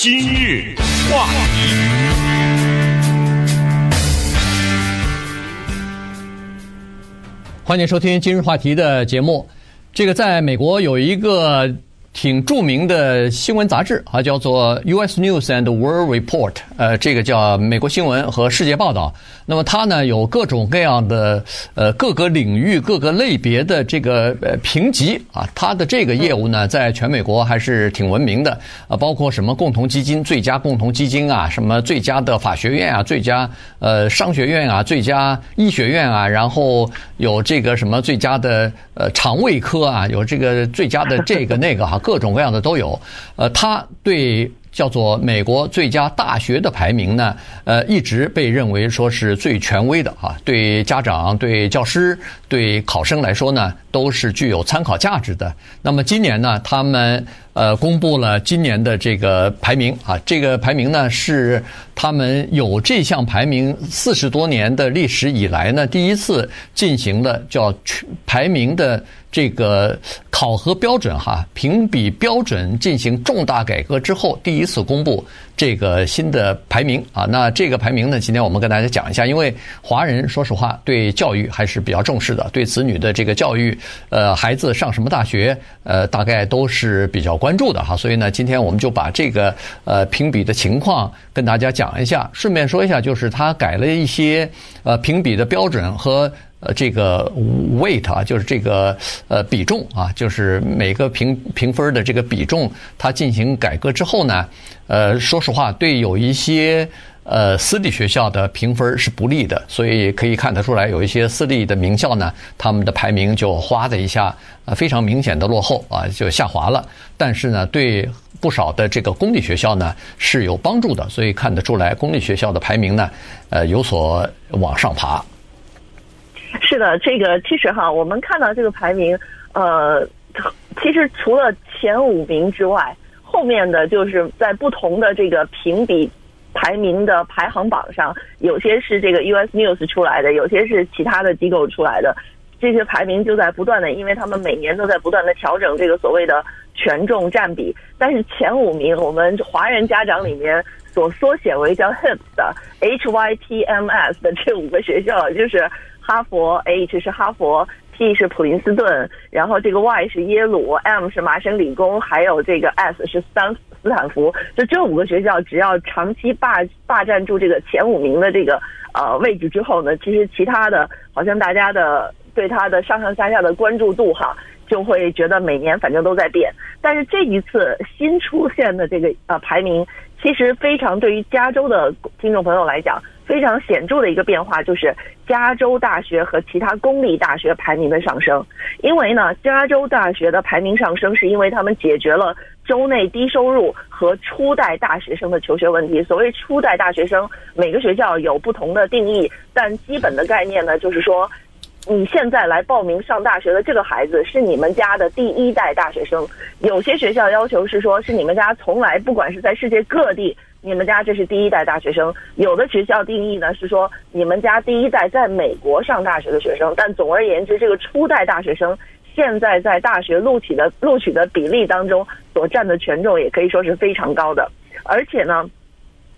今日话题，欢迎收听今日话题的节目。这个在美国有一个。挺著名的新闻杂志啊，叫做《U.S. News and World Report》，呃，这个叫美国新闻和世界报道。那么它呢有各种各样的呃各个领域、各个类别的这个呃评级啊。它的这个业务呢，在全美国还是挺闻名的啊，包括什么共同基金、最佳共同基金啊，什么最佳的法学院啊、最佳呃商学院啊、最佳医学院啊，然后有这个什么最佳的呃肠胃科啊，有这个最佳的这个那个哈。各种各样的都有，呃，他对叫做美国最佳大学的排名呢，呃，一直被认为说是最权威的啊，对家长、对教师、对考生来说呢，都是具有参考价值的。那么今年呢，他们呃公布了今年的这个排名啊，这个排名呢是他们有这项排名四十多年的历史以来呢，第一次进行了叫排名的。这个考核标准哈，评比标准进行重大改革之后，第一次公布这个新的排名啊。那这个排名呢，今天我们跟大家讲一下，因为华人说实话对教育还是比较重视的，对子女的这个教育，呃，孩子上什么大学，呃，大概都是比较关注的哈。所以呢，今天我们就把这个呃评比的情况跟大家讲一下，顺便说一下，就是他改了一些呃评比的标准和。呃，这个 weight 啊，就是这个呃比重啊，就是每个评评分的这个比重，它进行改革之后呢，呃，说实话，对有一些呃私立学校的评分是不利的，所以可以看得出来，有一些私立的名校呢，他们的排名就哗的一下，呃，非常明显的落后啊，就下滑了。但是呢，对不少的这个公立学校呢是有帮助的，所以看得出来，公立学校的排名呢，呃，有所往上爬。是的，这个其实哈，我们看到这个排名，呃，其实除了前五名之外，后面的就是在不同的这个评比排名的排行榜上，有些是这个 US News 出来的，有些是其他的机构出来的，这些排名就在不断的，因为他们每年都在不断的调整这个所谓的权重占比，但是前五名，我们华人家长里面所缩写为叫 HIPS 的 H Y P M S 的这五个学校，就是。哈佛 H 是哈佛，P 是普林斯顿，然后这个 Y 是耶鲁，M 是麻省理工，还有这个 S 是斯坦斯坦福。就这五个学校，只要长期霸霸占住这个前五名的这个呃位置之后呢，其实其他的，好像大家的对它的上上下下的关注度哈，就会觉得每年反正都在变。但是这一次新出现的这个呃排名，其实非常对于加州的听众朋友来讲。非常显著的一个变化就是加州大学和其他公立大学排名的上升，因为呢，加州大学的排名上升是因为他们解决了州内低收入和初代大学生的求学问题。所谓初代大学生，每个学校有不同的定义，但基本的概念呢，就是说，你现在来报名上大学的这个孩子是你们家的第一代大学生。有些学校要求是说，是你们家从来不管是在世界各地。你们家这是第一代大学生，有的学校定义呢是说你们家第一代在美国上大学的学生，但总而言之，这个初代大学生现在在大学录取的录取的比例当中所占的权重也可以说是非常高的。而且呢，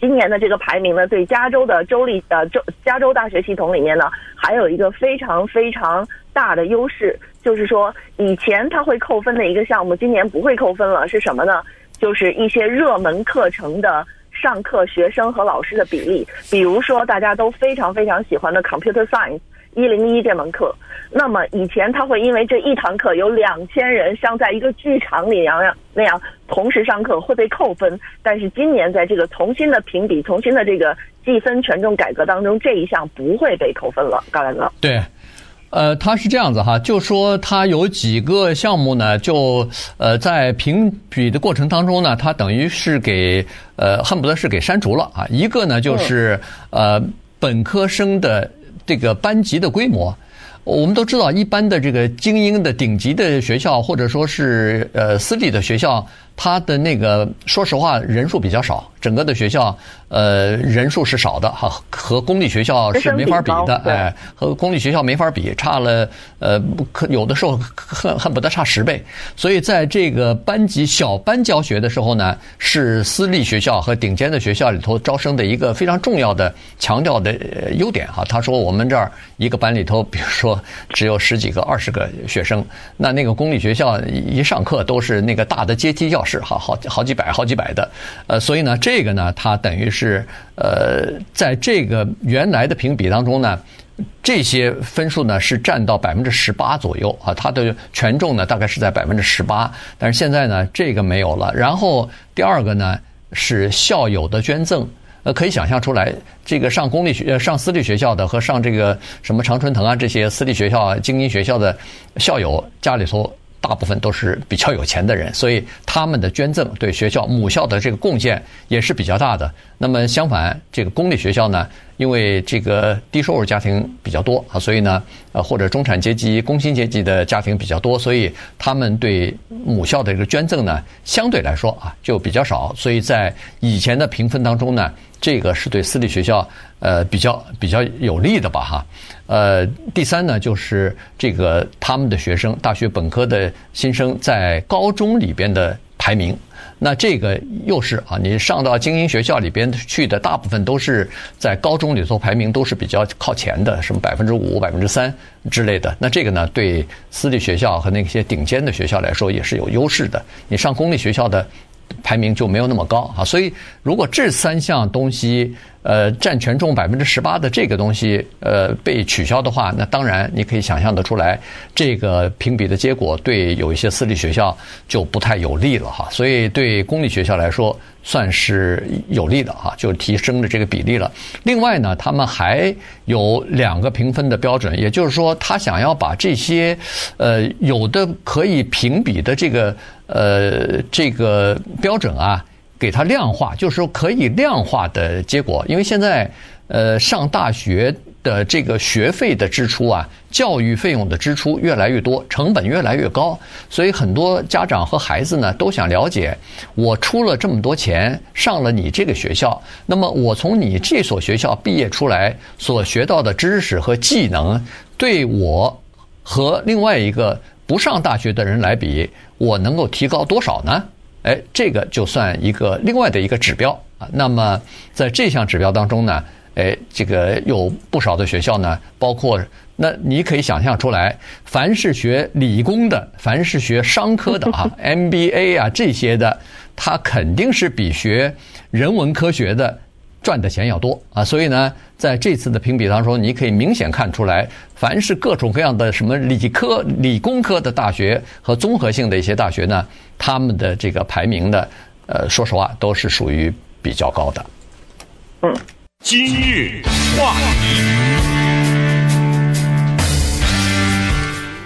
今年的这个排名呢，对加州的州立呃州加州大学系统里面呢，还有一个非常非常大的优势，就是说以前它会扣分的一个项目，今年不会扣分了，是什么呢？就是一些热门课程的。上课学生和老师的比例，比如说大家都非常非常喜欢的 Computer Science 一零一这门课，那么以前他会因为这一堂课有两千人像在一个剧场里那样那样同时上课会被扣分，但是今年在这个重新的评比、重新的这个计分权重改革当中，这一项不会被扣分了。高大哥，对。呃，他是这样子哈，就说他有几个项目呢，就呃在评比的过程当中呢，他等于是给呃恨不得是给删除了啊。一个呢就是呃本科生的这个班级的规模，我们都知道，一般的这个精英的顶级的学校或者说是呃私立的学校，它的那个说实话人数比较少，整个的学校呃人数是少的哈，和公立学校是没法比的，哎，和公立学校没法比，差了呃不可有的时候恨恨不得差十倍。所以在这个班级小班教学的时候呢，是私立学校和顶尖的学校里头招生的一个非常重要的强调的优点哈。他说我们这儿一个班里头，比如说只有十几个、二十个学生，那那个公立学校一上课都是那个大的阶梯教是，好好好几百、好几百的，呃，所以呢，这个呢，它等于是呃，在这个原来的评比当中呢。这些分数呢是占到百分之十八左右啊，它的权重呢大概是在百分之十八，但是现在呢这个没有了。然后第二个呢是校友的捐赠，呃，可以想象出来，这个上公立学、上私立学校的和上这个什么常春藤啊这些私立学校啊、精英学校的校友家里头。大部分都是比较有钱的人，所以他们的捐赠对学校母校的这个贡献也是比较大的。那么相反，这个公立学校呢，因为这个低收入家庭比较多啊，所以呢，呃，或者中产阶级、工薪阶级的家庭比较多，所以他们对母校的这个捐赠呢，相对来说啊就比较少。所以在以前的评分当中呢，这个是对私立学校呃比较比较有利的吧哈。呃，第三呢，就是这个他们的学生，大学本科的新生在高中里边的排名，那这个又是啊，你上到精英学校里边去的，大部分都是在高中里头排名都是比较靠前的，什么百分之五、百分之三之类的。那这个呢，对私立学校和那些顶尖的学校来说也是有优势的。你上公立学校的排名就没有那么高啊，所以如果这三项东西。呃，占权重百分之十八的这个东西，呃，被取消的话，那当然你可以想象得出来，这个评比的结果对有一些私立学校就不太有利了哈。所以对公立学校来说，算是有利的哈，就提升了这个比例了。另外呢，他们还有两个评分的标准，也就是说，他想要把这些呃有的可以评比的这个呃这个标准啊。给它量化，就是说可以量化的结果。因为现在，呃，上大学的这个学费的支出啊，教育费用的支出越来越多，成本越来越高，所以很多家长和孩子呢都想了解：我出了这么多钱上了你这个学校，那么我从你这所学校毕业出来所学到的知识和技能，对我和另外一个不上大学的人来比，我能够提高多少呢？哎，这个就算一个另外的一个指标啊。那么在这项指标当中呢，哎，这个有不少的学校呢，包括那你可以想象出来，凡是学理工的，凡是学商科的啊，MBA 啊这些的，它肯定是比学人文科学的。赚的钱要多啊，所以呢，在这次的评比当中，你可以明显看出来，凡是各种各样的什么理科、理工科的大学和综合性的一些大学呢，他们的这个排名呢，呃，说实话都是属于比较高的。嗯，今日话题。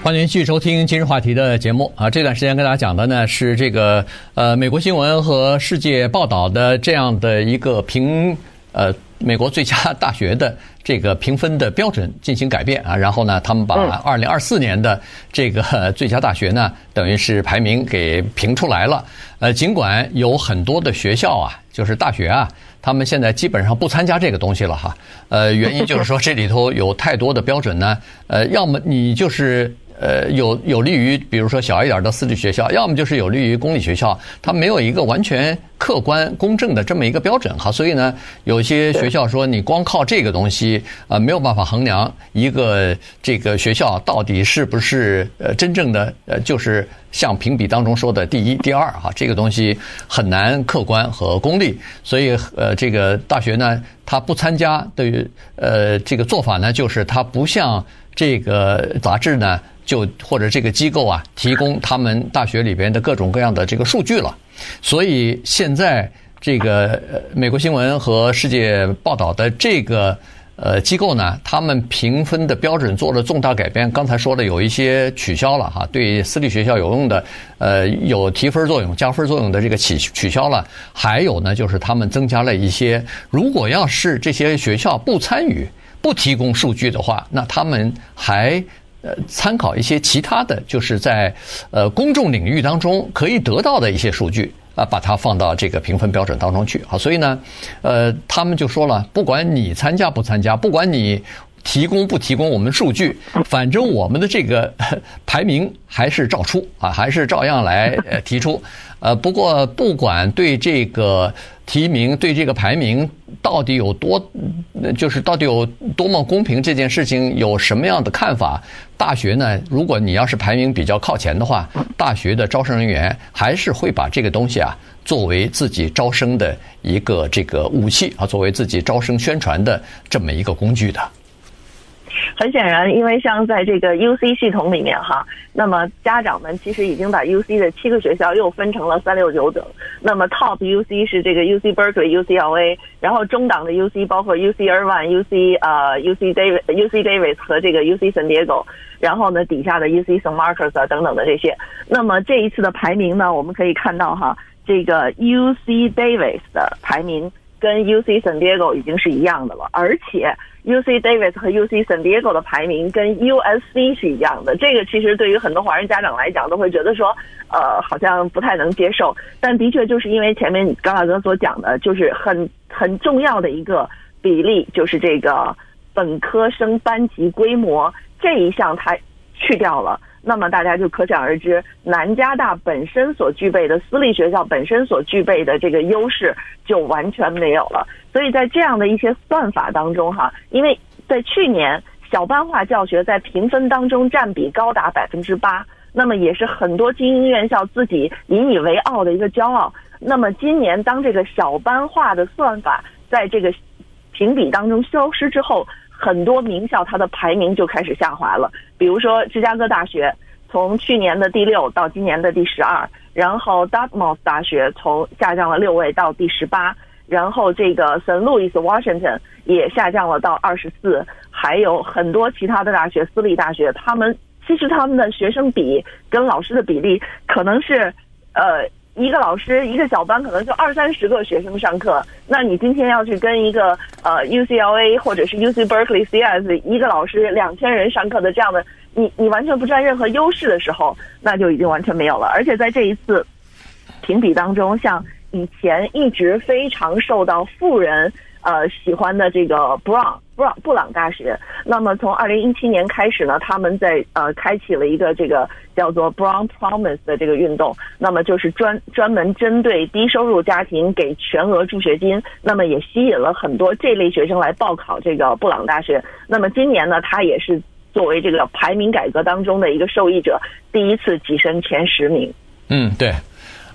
欢迎继续收听今日话题的节目啊！这段时间跟大家讲的呢是这个呃美国新闻和世界报道的这样的一个评呃美国最佳大学的这个评分的标准进行改变啊，然后呢他们把二零二四年的这个最佳大学呢等于是排名给评出来了。呃，尽管有很多的学校啊，就是大学啊，他们现在基本上不参加这个东西了哈。呃，原因就是说这里头有太多的标准呢，呃，要么你就是。呃，有有利于，比如说小一点的私立学校，要么就是有利于公立学校，它没有一个完全客观公正的这么一个标准哈。所以呢，有些学校说你光靠这个东西啊，没有办法衡量一个这个学校到底是不是呃真正的呃就是像评比当中说的第一、第二哈，这个东西很难客观和公立。所以呃，这个大学呢，它不参加的呃这个做法呢，就是它不像这个杂志呢。就或者这个机构啊，提供他们大学里边的各种各样的这个数据了，所以现在这个美国新闻和世界报道的这个呃机构呢，他们评分的标准做了重大改变。刚才说了有一些取消了哈，对私立学校有用的呃有提分作用、加分作用的这个取取消了，还有呢就是他们增加了一些，如果要是这些学校不参与、不提供数据的话，那他们还。呃参考一些其他的就是在呃公众领域当中可以得到的一些数据啊，把它放到这个评分标准当中去啊。所以呢，呃，他们就说了，不管你参加不参加，不管你。提供不提供我们数据，反正我们的这个排名还是照出啊，还是照样来呃提出。呃，不过不管对这个提名、对这个排名到底有多，就是到底有多么公平，这件事情有什么样的看法？大学呢，如果你要是排名比较靠前的话，大学的招生人员还是会把这个东西啊作为自己招生的一个这个武器啊，作为自己招生宣传的这么一个工具的。很显然，因为像在这个 UC 系统里面哈，那么家长们其实已经把 UC 的七个学校又分成了三六九等。那么 Top UC 是这个 UC Berkeley、UCLA，然后中档的 UC 包括 UC Irvine、UC 呃 UC Davis、UC Davis 和这个 UC San Diego，然后呢底下的 UC San Marcos 啊等等的这些。那么这一次的排名呢，我们可以看到哈，这个 UC Davis 的排名跟 UC San Diego 已经是一样的了，而且。U C Davis 和 U C San Diego 的排名跟 U S C 是一样的，这个其实对于很多华人家长来讲都会觉得说，呃，好像不太能接受。但的确就是因为前面高大哥所讲的，就是很很重要的一个比例，就是这个本科生班级规模这一项它去掉了。那么大家就可想而知，南加大本身所具备的私立学校本身所具备的这个优势就完全没有了。所以在这样的一些算法当中，哈，因为在去年小班化教学在评分当中占比高达百分之八，那么也是很多精英院校自己引以为傲的一个骄傲。那么今年当这个小班化的算法在这个评比当中消失之后，很多名校它的排名就开始下滑了。比如说芝加哥大学从去年的第六到今年的第十二，然后 Dartmouth 大学从下降了六位到第十八。然后这个 Saint Louis Washington 也下降了到二十四，还有很多其他的大学，私立大学，他们其实他们的学生比跟老师的比例可能是，呃，一个老师一个小班可能就二三十个学生上课。那你今天要去跟一个呃 UCLA 或者是 UC Berkeley CS 一个老师两千人上课的这样的，你你完全不占任何优势的时候，那就已经完全没有了。而且在这一次评比当中，像。以前一直非常受到富人呃喜欢的这个 Brown Brown 布朗大学，那么从二零一七年开始呢，他们在呃开启了一个这个叫做 Brown Promise 的这个运动，那么就是专专门针对低收入家庭给全额助学金，那么也吸引了很多这类学生来报考这个布朗大学。那么今年呢，他也是作为这个排名改革当中的一个受益者，第一次跻身前十名。嗯，对。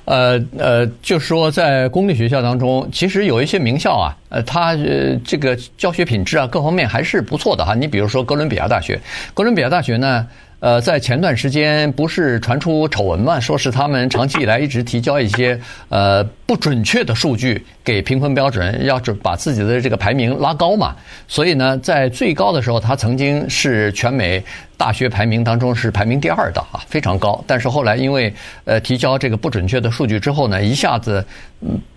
呃呃，就是说，在公立学校当中，其实有一些名校啊，呃，它呃这个教学品质啊，各方面还是不错的哈。你比如说哥伦比亚大学，哥伦比亚大学呢。呃，在前段时间不是传出丑闻嘛，说是他们长期以来一直提交一些呃不准确的数据给评分标准，要准把自己的这个排名拉高嘛。所以呢，在最高的时候，他曾经是全美大学排名当中是排名第二的啊，非常高。但是后来因为呃提交这个不准确的数据之后呢，一下子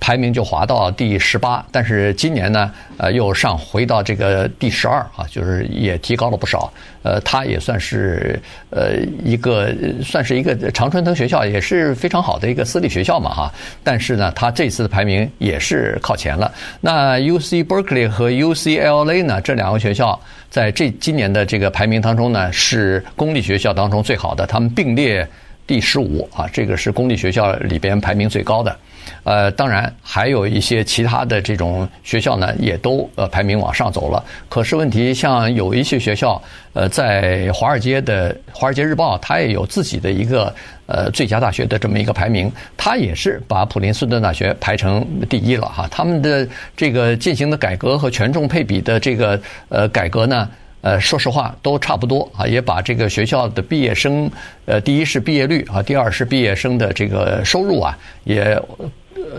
排名就滑到第十八。但是今年呢，呃又上回到这个第十二啊，就是也提高了不少。呃，它也算是呃一个算是一个常春藤学校，也是非常好的一个私立学校嘛哈。但是呢，它这次的排名也是靠前了。那 UC Berkeley 和 UCLA 呢，这两个学校在这今年的这个排名当中呢，是公立学校当中最好的，他们并列第十五啊，这个是公立学校里边排名最高的。呃，当然还有一些其他的这种学校呢，也都呃排名往上走了。可是问题，像有一些学校，呃，在华尔街的《华尔街日报》，它也有自己的一个呃最佳大学的这么一个排名，它也是把普林斯顿大学排成第一了哈。他们的这个进行的改革和权重配比的这个呃改革呢，呃，说实话都差不多啊，也把这个学校的毕业生，呃，第一是毕业率啊，第二是毕业生的这个收入啊，也。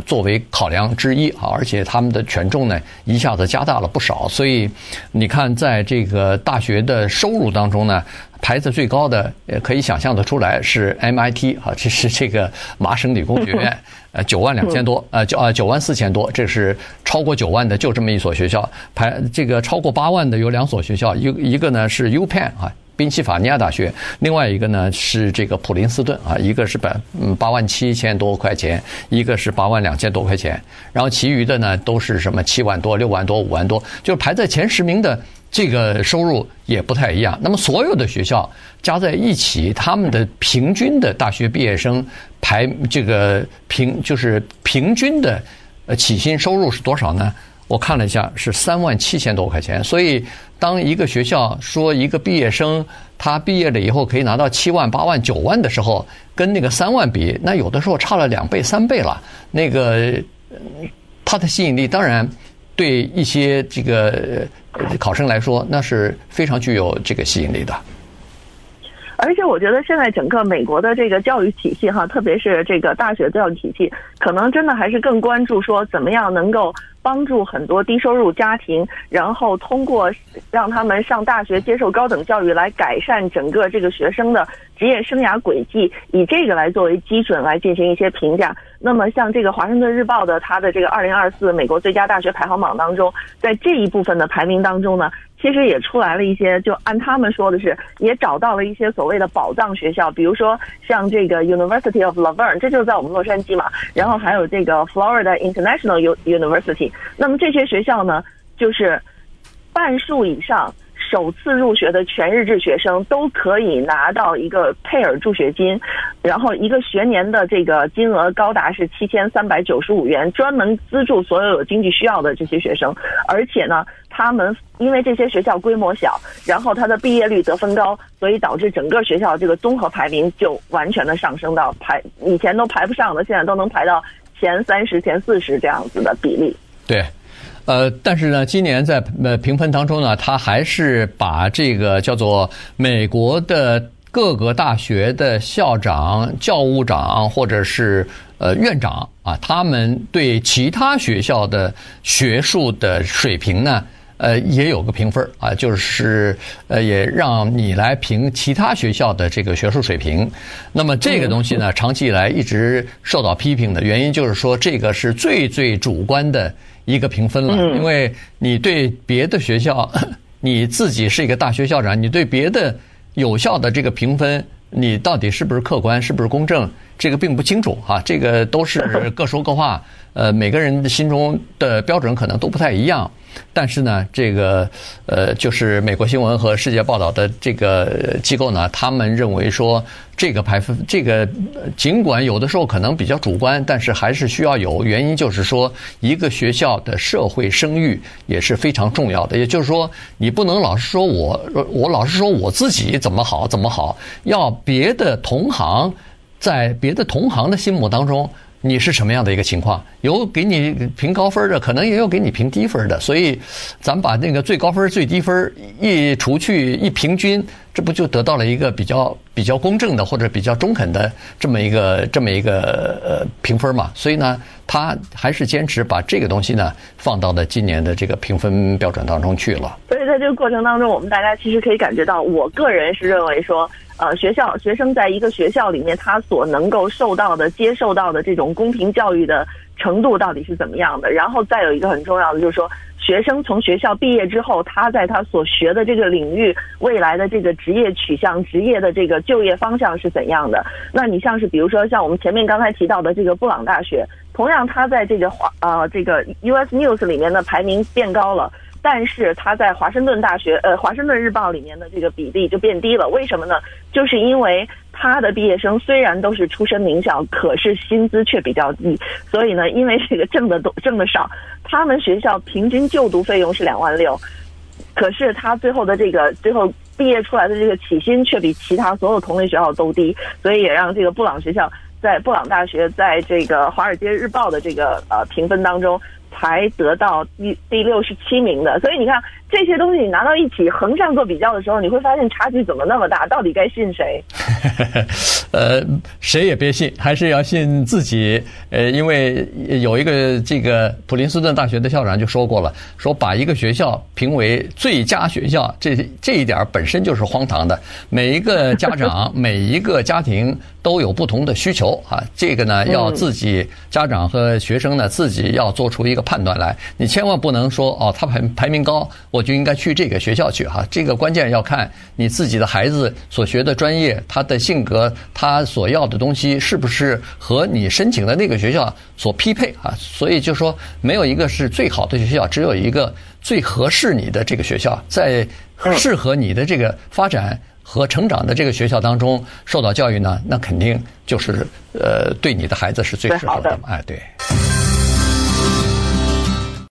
作为考量之一啊，而且他们的权重呢一下子加大了不少，所以你看，在这个大学的收入当中呢，排在最高的，也可以想象得出来是 MIT 啊，这是这个麻省理工学院，呃，九万两千多，呃，九啊九万四千多，这是超过九万的就这么一所学校，排这个超过八万的有两所学校，一一个呢是 UPenn 啊。宾夕法尼亚大学，另外一个呢是这个普林斯顿啊，一个是百嗯八万七千多块钱，一个是八万两千多块钱，然后其余的呢都是什么七万多、六万多、五万多，就是排在前十名的这个收入也不太一样。那么所有的学校加在一起，他们的平均的大学毕业生排这个平就是平均的呃起薪收入是多少呢？我看了一下，是三万七千多块钱。所以，当一个学校说一个毕业生他毕业了以后可以拿到七万、八万、九万的时候，跟那个三万比，那有的时候差了两倍、三倍了。那个它的吸引力，当然对一些这个考生来说，那是非常具有这个吸引力的。而且我觉得现在整个美国的这个教育体系哈，特别是这个大学教育体系，可能真的还是更关注说怎么样能够帮助很多低收入家庭，然后通过让他们上大学接受高等教育来改善整个这个学生的职业生涯轨迹，以这个来作为基准来进行一些评价。那么像这个《华盛顿日报》的它的这个二零二四美国最佳大学排行榜当中，在这一部分的排名当中呢。其实也出来了一些，就按他们说的是，也找到了一些所谓的宝藏学校，比如说像这个 University of La Verne，这就是在我们洛杉矶嘛，然后还有这个 Florida International University。那么这些学校呢，就是半数以上。首次入学的全日制学生都可以拿到一个佩尔助学金，然后一个学年的这个金额高达是七千三百九十五元，专门资助所有有经济需要的这些学生。而且呢，他们因为这些学校规模小，然后他的毕业率得分高，所以导致整个学校这个综合排名就完全的上升到排以前都排不上的，现在都能排到前三十、前四十这样子的比例。对。呃，但是呢，今年在呃评分当中呢，他还是把这个叫做美国的各个大学的校长、教务长或者是呃院长啊，他们对其他学校的学术的水平呢，呃，也有个评分啊，就是呃，也让你来评其他学校的这个学术水平。那么这个东西呢，长期以来一直受到批评的原因，就是说这个是最最主观的。一个评分了，因为你对别的学校，你自己是一个大学校长，你对别的有效的这个评分，你到底是不是客观，是不是公正，这个并不清楚啊，这个都是各说各话，呃，每个人的心中的标准可能都不太一样。但是呢，这个呃，就是美国新闻和世界报道的这个机构呢，他们认为说，这个排分，这个尽管有的时候可能比较主观，但是还是需要有原因，就是说，一个学校的社会声誉也是非常重要的。也就是说，你不能老是说我，我老是说我自己怎么好怎么好，要别的同行在别的同行的心目当中。你是什么样的一个情况？有给你评高分的，可能也有给你评低分的。所以，咱们把那个最高分、最低分一除去一平均，这不就得到了一个比较比较公正的或者比较中肯的这么一个这么一个呃评分嘛？所以呢，他还是坚持把这个东西呢放到了今年的这个评分标准当中去了。所以在这个过程当中，我们大家其实可以感觉到，我个人是认为说。呃，学校学生在一个学校里面，他所能够受到的、接受到的这种公平教育的程度到底是怎么样的？然后再有一个很重要的，就是说，学生从学校毕业之后，他在他所学的这个领域，未来的这个职业取向、职业的这个就业方向是怎样的？那你像是比如说像我们前面刚才提到的这个布朗大学，同样他在这个华呃这个 US News 里面的排名变高了。但是他在华盛顿大学，呃，华盛顿日报里面的这个比例就变低了。为什么呢？就是因为他的毕业生虽然都是出身名校，可是薪资却比较低。所以呢，因为这个挣的多，挣的少，他们学校平均就读费用是两万六，可是他最后的这个最后毕业出来的这个起薪却比其他所有同类学校都低，所以也让这个布朗学校在布朗大学在这个华尔街日报的这个呃评分当中。才得到第第六十七名的，所以你看这些东西你拿到一起横向做比较的时候，你会发现差距怎么那么大？到底该信谁？呃，谁也别信，还是要信自己。呃，因为有一个这个普林斯顿大学的校长就说过了，说把一个学校评为最佳学校，这这一点本身就是荒唐的。每一个家长，每一个家庭都有不同的需求啊，这个呢要自己家长和学生呢自己要做出一个判断来。你千万不能说哦，他排排名高，我就应该去这个学校去哈。这个关键要看你自己的孩子所学的专业，他的性格，他所要的东西是不是和你申请的那个学校所匹配啊？所以就说没有一个是最好的学校，只有一个最合适你的这个学校，在适合你的这个发展和成长的这个学校当中受到教育呢，那肯定就是呃对你的孩子是最适合的。哎，对。